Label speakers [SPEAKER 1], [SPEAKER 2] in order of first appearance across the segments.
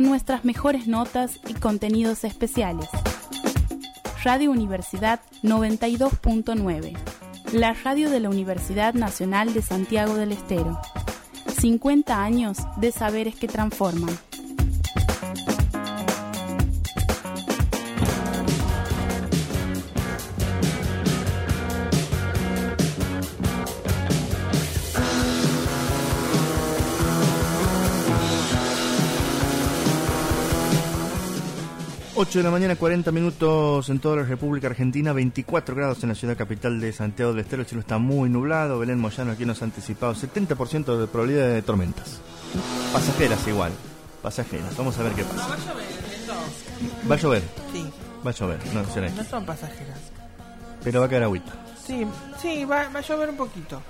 [SPEAKER 1] nuestras mejores notas y contenidos especiales. Radio Universidad 92.9, la radio de la Universidad Nacional de Santiago del Estero. 50 años de saberes que transforman.
[SPEAKER 2] 8 de la mañana, 40 minutos en toda la República Argentina, 24 grados en la ciudad capital de Santiago del Estero. El cielo está muy nublado. Belén Moyano aquí nos ha anticipado 70% de probabilidad de tormentas. Pasajeras igual, pasajeras. Vamos a ver qué pasa.
[SPEAKER 3] va a llover,
[SPEAKER 2] ¿Va a llover?
[SPEAKER 3] Sí.
[SPEAKER 2] Va a llover, no, será.
[SPEAKER 3] No son pasajeras.
[SPEAKER 2] Pero va a caer agüita.
[SPEAKER 3] Sí, sí, va, va a llover un poquito.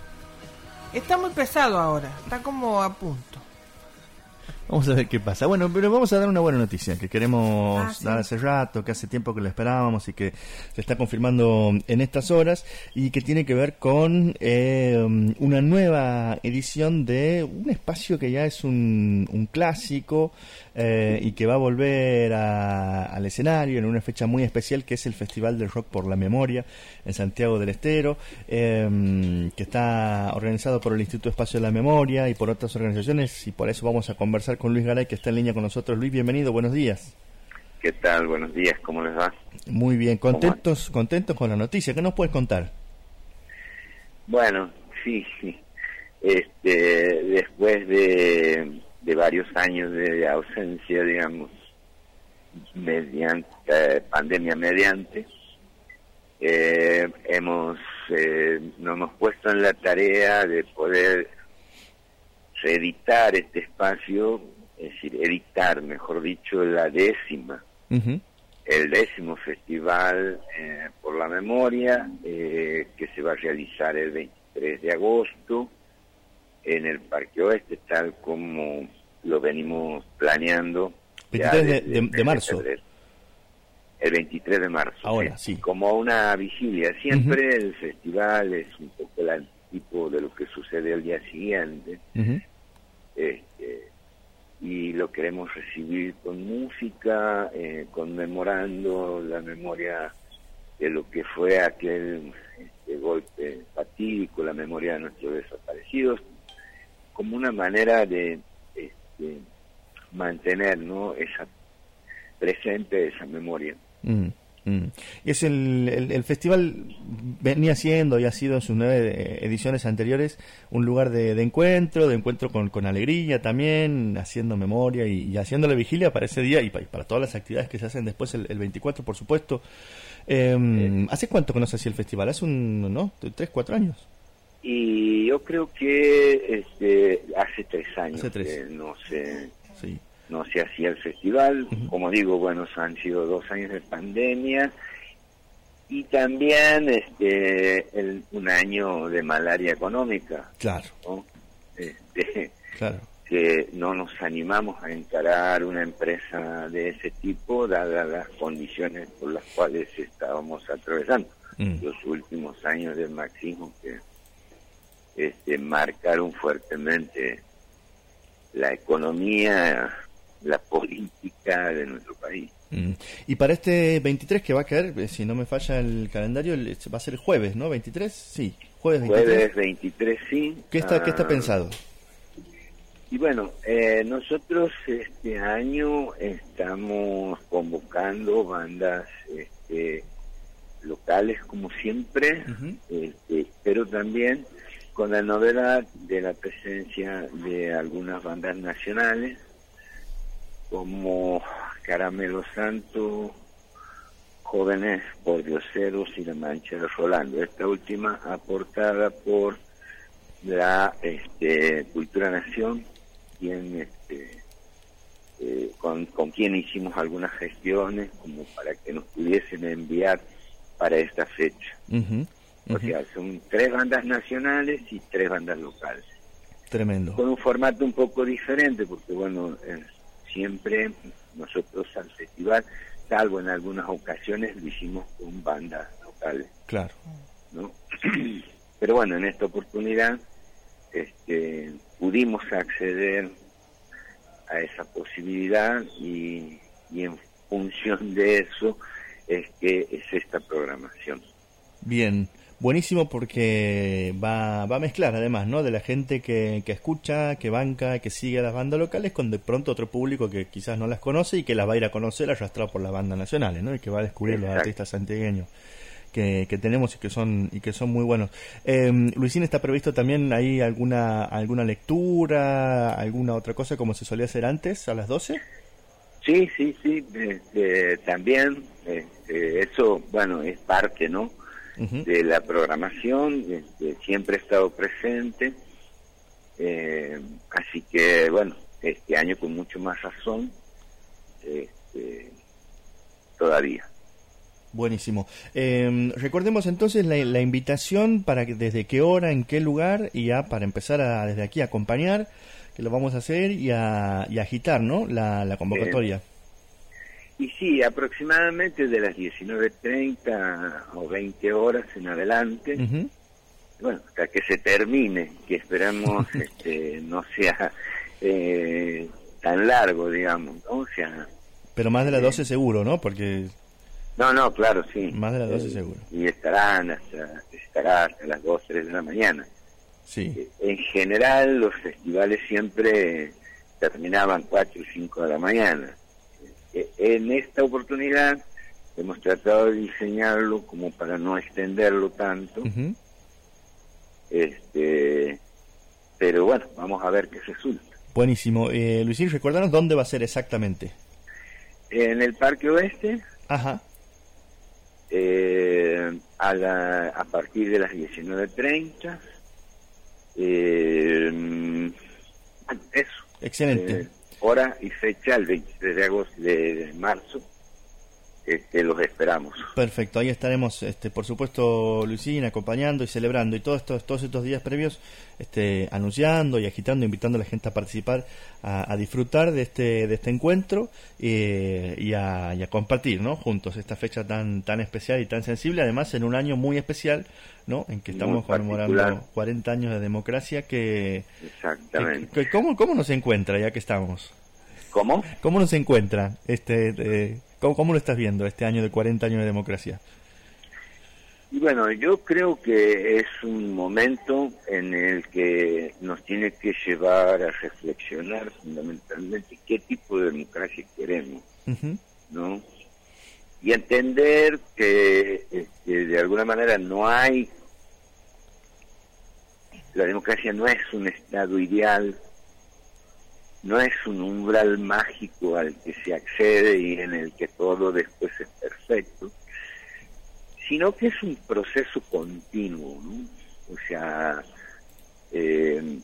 [SPEAKER 3] Está muy pesado ahora, está como a punto.
[SPEAKER 2] Vamos a ver qué pasa. Bueno, pero vamos a dar una buena noticia que queremos
[SPEAKER 3] Ah, sí.
[SPEAKER 2] dar hace rato, que hace tiempo que la esperábamos y que se está confirmando en estas horas y que tiene que ver con eh, una nueva edición de un espacio que ya es un, un clásico eh, y que va a volver a- al escenario en una fecha muy especial que es el Festival del Rock por la Memoria en Santiago del Estero, eh, que está organizado por el Instituto Espacio de la Memoria y por otras organizaciones y por eso vamos a conversar con Luis Garay que está en línea con nosotros. Luis, bienvenido, buenos días.
[SPEAKER 4] ¿Qué tal? Buenos días, ¿cómo les va?
[SPEAKER 2] Muy bien, contentos, contentos con la noticia. ¿Qué nos puedes contar?
[SPEAKER 4] Bueno, sí, sí. Este, después de, de varios años de ausencia, digamos, mediante eh, pandemia mediante, eh, hemos eh, nos hemos puesto en la tarea de poder reeditar este espacio, es decir, editar, mejor dicho, la décima el décimo festival eh, por la memoria eh, que se va a realizar el 23 de agosto en el Parque Oeste tal como lo venimos planeando ya
[SPEAKER 2] 23 de- marzo.
[SPEAKER 4] febrero. El 23 de marzo
[SPEAKER 2] Ahora, sí.
[SPEAKER 4] como una vigilia siempre el festival es un poco el anticipo de lo que sucede el día siguiente este, y lo queremos recibir con música, eh, conmemorando la memoria de lo que fue aquel este, golpe fatídico, la memoria de nuestros desaparecidos, como una manera de este, mantener ¿no? esa presente esa memoria.
[SPEAKER 2] Mm, mm. Y es el, el, el festival venía siendo y ha sido en sus nueve eh, ediciones anteriores un lugar de, de encuentro, de encuentro con, con alegría también, haciendo memoria y, y haciéndole vigilia para ese día y pa- y para, todas las actividades que se hacen después el, el 24, por supuesto. Eh, ¿Hace cuánto que no se hacía el festival? ¿Hace un, no? ¿Tres, cuatro años?
[SPEAKER 4] Y yo creo que este, hace tres años
[SPEAKER 2] Hace tres.
[SPEAKER 4] que no se
[SPEAKER 2] Sí.
[SPEAKER 4] No se hacía el festival. Como digo, bueno, han sido dos años de pandemia y también este el- un año de malaria económica,
[SPEAKER 2] Claro,
[SPEAKER 4] ¿no? Este,
[SPEAKER 2] claro.
[SPEAKER 4] que no nos animamos a encarar una empresa de ese tipo, dadas las condiciones por las cuales estábamos atravesando
[SPEAKER 2] Mm.
[SPEAKER 4] los últimos años del marxismo que este, marcaron fuertemente la economía, la política de nuestro país.
[SPEAKER 2] Mm. Y para este 23 que va a caer, eh, si no me falla el calendario, va a ser el jueves, ¿no? ¿23? Sí, jueves 23.
[SPEAKER 4] Jueves 23, sí.
[SPEAKER 2] ¿Qué está, ¿Qué está
[SPEAKER 4] Ah,
[SPEAKER 2] pensado?
[SPEAKER 4] Y bueno, eh, nosotros este año estamos convocando bandas este, locales como siempre, este, pero también con la novedad de la presencia de algunas bandas nacionales como Caramelo Santo, Jóvenes por Dioseros y La Mancha de Rolando. Esta última aportada por la este, Cultura Nación, quien, este, eh, con, con quien hicimos algunas gestiones como para que nos pudiesen enviar para esta fecha. O sea, son tres bandas nacionales y tres bandas locales.
[SPEAKER 2] Tremendo.
[SPEAKER 4] Con un formato un poco diferente, porque bueno, siempre nosotros al festival, salvo en algunas ocasiones, lo hicimos con bandas locales.
[SPEAKER 2] Claro.
[SPEAKER 4] ¿no? Pero bueno, en esta oportunidad este, pudimos acceder a esa posibilidad y, y en función de eso es que es esta programación.
[SPEAKER 2] Bien, buenísimo porque va, va a mezclar además, ¿no? De la gente que, que escucha, que banca, que sigue a las bandas locales con de pronto otro público que quizás no las conoce y que las va a ir a conocer arrastrado por las bandas nacionales, ¿no? Y que va a descubrir los artistas santiagueños. Que, que, tenemos y que son y que son muy buenos. Eh, Luisín, ¿está previsto también ahí alguna alguna lectura, alguna otra cosa como se solía hacer antes a las 12?
[SPEAKER 4] Sí, sí, sí, también este, eso, bueno, es parte, ¿no? De la programación, este, siempre he estado presente, eh, así que, bueno, este año con mucho más razón, este, todavía.
[SPEAKER 2] Buenísimo. Eh, recordemos entonces la, la, invitación para que desde qué hora, en qué lugar y ya para empezar a, desde aquí a acompañar, que lo vamos a hacer y a, y agitar, ¿no? La, la convocatoria.
[SPEAKER 4] Eh, y sí, aproximadamente de las 19.30 o 20 horas en adelante, uh -huh. bueno, hasta que se termine, que esperamos este, no sea eh, tan largo, digamos, ¿no? O sea...
[SPEAKER 2] Pero más de las 12 eh, seguro, ¿no? Porque...
[SPEAKER 4] No, no, claro, sí.
[SPEAKER 2] Más de las 12 eh, seguro.
[SPEAKER 4] Y estarán hasta, estará hasta las 2, 3 de la mañana.
[SPEAKER 2] Sí.
[SPEAKER 4] Eh, en general, los festivales siempre terminaban 4 o 5 de la mañana en esta oportunidad hemos tratado de diseñarlo como para no extenderlo tanto. Uh -huh. Este, pero bueno, vamos a ver qué resulta.
[SPEAKER 2] Buenísimo. Eh, Luisín, recuérdanos dónde va a ser exactamente.
[SPEAKER 4] En el Parque Oeste.
[SPEAKER 2] Ajá.
[SPEAKER 4] Eh, a, la, a partir de las 19.30. Eh, eso.
[SPEAKER 2] Excelente.
[SPEAKER 4] Eh, hora y fecha el 23 de agosto de, marzo este, los esperamos.
[SPEAKER 2] Perfecto, ahí estaremos, este, por supuesto, Luisín, acompañando y celebrando y todos estos, todos estos días previos este, anunciando y agitando, invitando a la gente a participar, a, a disfrutar de este, de este encuentro eh, y, a, y, a, compartir ¿no? juntos esta fecha tan, tan especial y tan sensible, además en un año muy especial ¿no? en que estamos conmemorando 40 años de democracia que...
[SPEAKER 4] Exactamente.
[SPEAKER 2] Que, que, ¿cómo, ¿Cómo nos encuentra ya que estamos?
[SPEAKER 4] ¿Cómo?
[SPEAKER 2] ¿Cómo nos encuentra este... Eh, ¿Cómo, ¿Cómo, lo estás viendo este año de 40 años de democracia?
[SPEAKER 4] Y bueno, yo creo que es un momento en el que nos tiene que llevar a reflexionar fundamentalmente qué tipo de democracia queremos, uh -huh. ¿no? Y entender que este, de alguna manera no hay, la democracia no es un estado ideal, no es un umbral mágico al que se accede y en el que todo después es perfecto, sino que es un proceso continuo, ¿no? O sea, eh,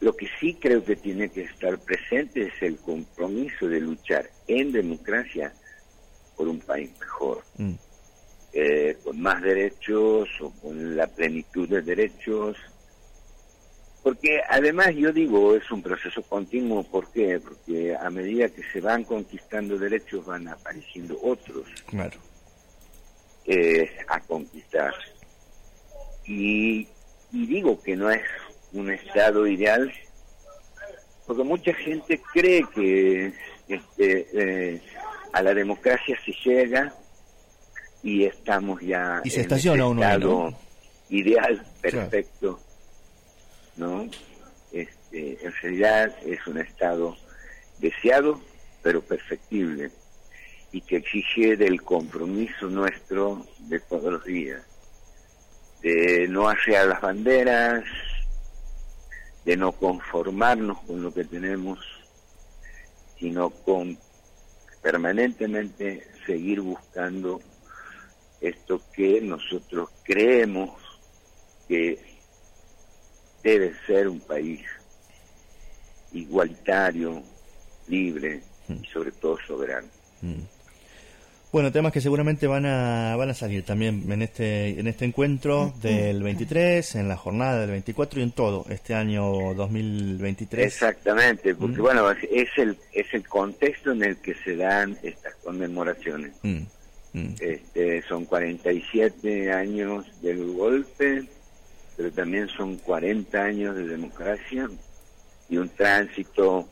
[SPEAKER 4] lo que sí creo que tiene que estar presente es el compromiso de luchar en democracia por un país mejor, mm. eh, con más derechos o con la plenitud de derechos, porque además yo digo, es un proceso continuo, ¿por qué? Porque a medida que se van conquistando derechos van apareciendo otros
[SPEAKER 2] claro.
[SPEAKER 4] eh, a conquistar. Y, y digo que no es un estado ideal, porque mucha gente cree que este, eh, a la democracia se llega y estamos ya
[SPEAKER 2] y se estaciona
[SPEAKER 4] en
[SPEAKER 2] uno
[SPEAKER 4] estado ¿no? ideal, perfecto. ¿No? Este, en realidad es un estado deseado, pero perfectible, y que exige del compromiso nuestro de todos los días, de no hacer las banderas, de no conformarnos con lo que tenemos, sino con permanentemente seguir buscando esto que nosotros creemos que debe ser un país igualitario, libre y sobre todo soberano.
[SPEAKER 2] Mm. Bueno, temas que seguramente van a van a salir también en este en este encuentro del 23, en la jornada del 24 y en todo este año 2023.
[SPEAKER 4] Exactamente, porque mm. bueno, es el es el contexto en el que se dan estas conmemoraciones. Mm. Este, son 47 años del golpe, pero también son 40 años de democracia y un tránsito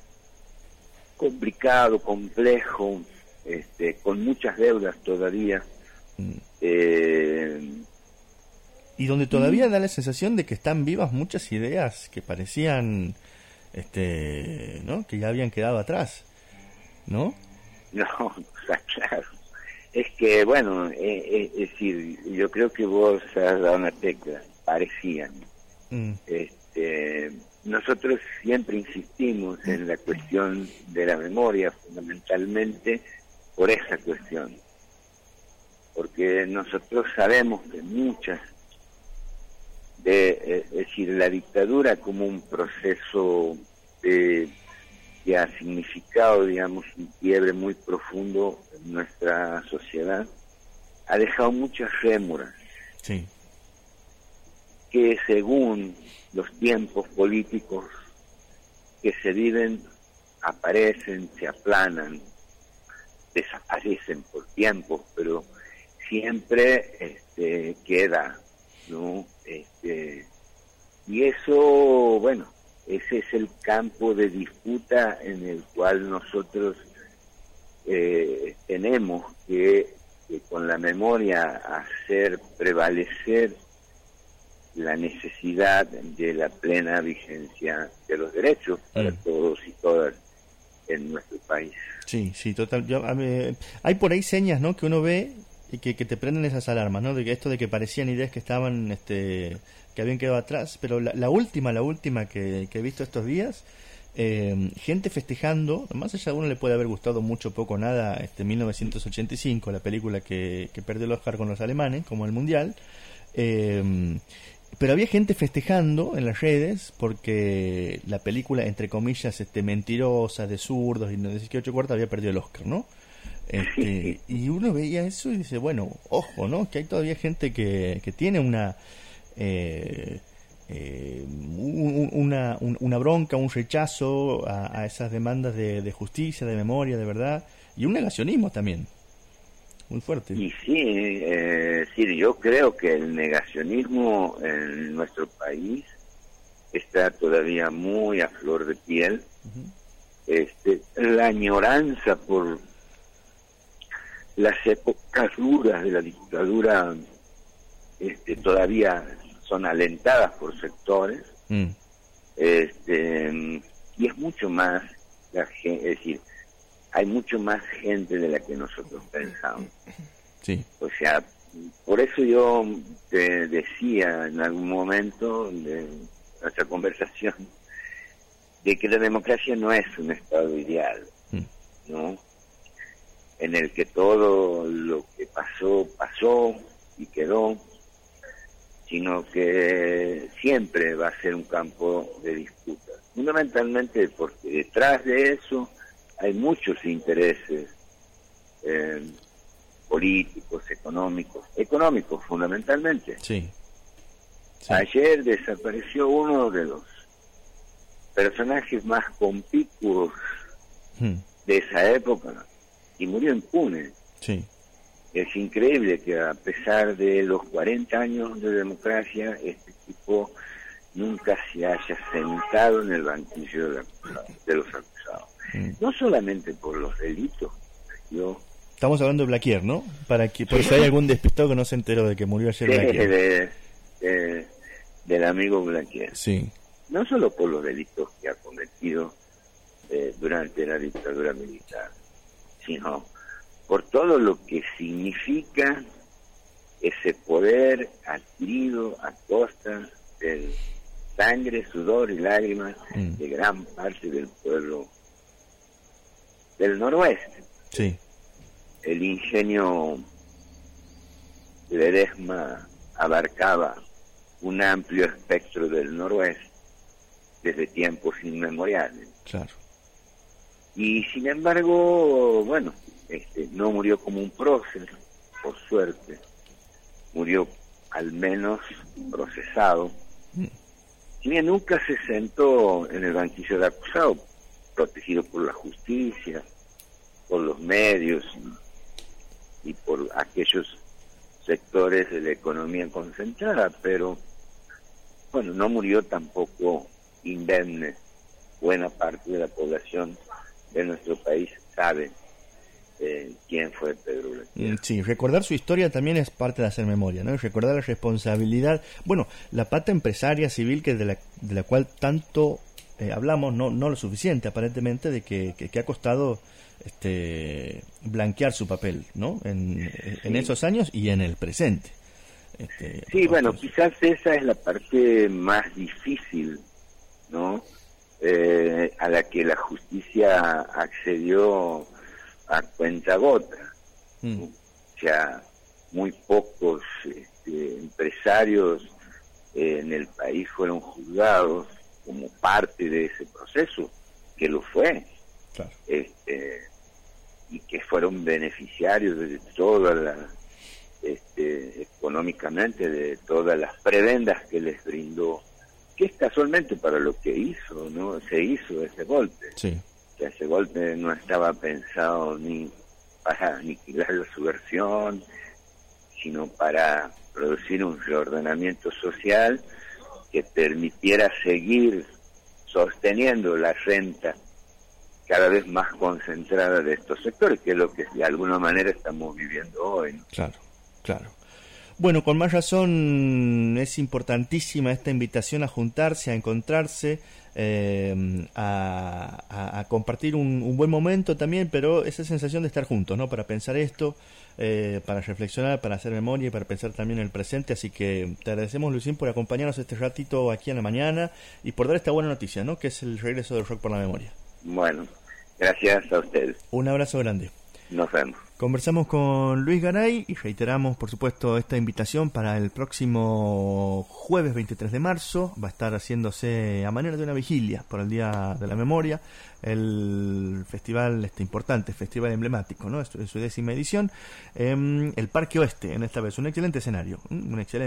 [SPEAKER 4] complicado, complejo, este, con muchas deudas todavía.
[SPEAKER 2] Mm.
[SPEAKER 4] Eh,
[SPEAKER 2] y donde todavía da la sensación de que están vivas muchas ideas que parecían este no que ya habían quedado atrás no
[SPEAKER 4] no claro es que bueno eh, eh, es decir yo creo que vos has dado una tecla parecían
[SPEAKER 2] Mm,
[SPEAKER 4] este nosotros siempre insistimos en la cuestión de la memoria fundamentalmente por esa cuestión. Porque nosotros sabemos que muchas de, eh, es decir, la dictadura como un proceso de- que ha significado, digamos, un quiebre muy profundo en nuestra sociedad, ha dejado muchas rémoras.
[SPEAKER 2] Sí
[SPEAKER 4] que según los tiempos políticos que se viven, aparecen, se aplanan, desaparecen por tiempos, pero siempre este, queda, ¿no? Este, y eso, bueno, ese es el campo de disputa en el cual nosotros eh, tenemos que, que con la memoria hacer prevalecer la necesidad de la plena vigencia de los derechos para
[SPEAKER 2] Mm.
[SPEAKER 4] todos y todas en nuestro país.
[SPEAKER 2] Sí, sí, total. Yo, a mí- hay por ahí señas, ¿no? Que uno ve y que, que te prenden esas alarmas, ¿no? De que esto de que parecían ideas que estaban, este, que habían quedado atrás. Pero la, la última, la última que, que he visto estos días, eh, gente festejando, más allá de uno le puede haber gustado mucho, poco, nada, este 1985, la película que, que perdió el Oscar con los alemanes, como el Mundial. Eh, pero había gente festejando en las redes porque la película, entre comillas, este, mentirosa, de zurdos y no sé qué ocho cuartos había perdido el Oscar, ¿no? Este, y uno veía eso y dice, bueno, ojo, ¿no? Que hay todavía gente que, que tiene una, eh, eh, un- un- una, un- una bronca, un rechazo a, a esas demandas de, de justicia, de memoria, de verdad, y un negacionismo también, muy fuerte.
[SPEAKER 4] Y sí, eh, sí, yo creo que el negacionismo en nuestro país está todavía muy a flor de piel. Este, la añoranza por las épocas duras de la dictadura este, todavía son alentadas por sectores.
[SPEAKER 2] Mm,
[SPEAKER 4] este y es mucho más la es decir hay mucho más gente de la que nosotros pensamos.
[SPEAKER 2] Sí,
[SPEAKER 4] o sea por eso yo te decía en algún momento de nuestra conversación de que la democracia no es un estado ideal
[SPEAKER 2] mm,
[SPEAKER 4] no en el que todo lo que pasó pasó y quedó sino que siempre va a ser un campo de disputa. Fundamentalmente porque detrás de eso hay muchos intereses eh, políticos, económicos, económicos fundamentalmente.
[SPEAKER 2] sí. sí.
[SPEAKER 4] Ayer desapareció uno de los personajes más conspicuos
[SPEAKER 2] Mm,
[SPEAKER 4] de esa época y murió impune.
[SPEAKER 2] sí.
[SPEAKER 4] Es increíble que a pesar de los 40 años de democracia, este tipo nunca se haya sentado en el banquillo de, la- de los acusados.
[SPEAKER 2] Mm.
[SPEAKER 4] No solamente por los delitos, yo
[SPEAKER 2] Estamos hablando de Blaquier, ¿no? Para que, por si hay algún despistado que no se enteró de que murió ayer Blaquier.
[SPEAKER 4] de- de- del amigo Blanquier.
[SPEAKER 2] Sí,
[SPEAKER 4] No solo por los delitos que ha cometido eh, durante la dictadura militar, sino por todo lo que significa ese poder adquirido a costa del sangre, sudor y lágrimas
[SPEAKER 2] Mm.
[SPEAKER 4] de gran parte del pueblo del noroeste.
[SPEAKER 2] sí,
[SPEAKER 4] El ingenio de Ledesma abarcaba un amplio espectro del noroeste desde tiempos inmemoriales.
[SPEAKER 2] claro.
[SPEAKER 4] Y sin embargo, bueno, este, no murió como un prócer, por suerte. Murió al menos procesado.
[SPEAKER 2] Mm.
[SPEAKER 4] Bien nunca se sentó en el banquillo de acusado, protegido por la justicia, por los medios y, y por aquellos sectores de la economía concentrada, pero bueno, no murió tampoco indemne buena parte de la población de nuestro país saben eh, quién fue Pedro
[SPEAKER 2] mm, Sí, recordar su historia también es parte de hacer memoria, ¿no? recordar la responsabilidad, bueno, la pata empresaria civil que de la, de la cual tanto eh, hablamos, no, no lo suficiente aparentemente, de que, que, ha costado este, blanquear su papel, ¿no? En, en esos años y en el presente.
[SPEAKER 4] Este, sí, bueno, quizás esa es la parte más difícil, ¿no? Eh, a la que la justicia accedió a cuenta gota. Mm. O sea, muy pocos este, empresarios en el país fueron juzgados como parte de ese proceso, que lo fue. Este, y que fueron beneficiarios de toda la este, económicamente de todas las prebendas que les brindó, que es casualmente para lo que hizo, ¿no? Se hizo ese golpe.
[SPEAKER 2] Sí.
[SPEAKER 4] Que ese golpe no estaba pensado ni para aniquilar la subversión, sino para producir un reordenamiento social que permitiera seguir sosteniendo la renta cada vez más concentrada de estos sectores, que es lo que de alguna manera estamos viviendo hoy.
[SPEAKER 2] Claro. Claro. Bueno, con más razón es importantísima esta invitación a juntarse, a encontrarse, eh, a, compartir un, buen momento también, pero esa sensación de estar juntos, ¿no? Para pensar esto, eh, para reflexionar, para hacer memoria y para pensar también en el presente. Así que te agradecemos, Lucín, por acompañarnos este ratito aquí en la mañana y por dar esta buena noticia, ¿no? Que es el regreso del rock por la memoria.
[SPEAKER 4] Bueno, gracias a ustedes.
[SPEAKER 2] Un abrazo grande.
[SPEAKER 4] Nos vemos.
[SPEAKER 2] Conversamos con Luis Garay y reiteramos, por supuesto, esta invitación para el próximo jueves 23 de marzo. Va a estar haciéndose a manera de una vigilia por el Día de la Memoria el festival, este importante festival emblemático, ¿no? Es su décima edición, en el Parque Oeste, en esta vez. Un excelente escenario, un excelente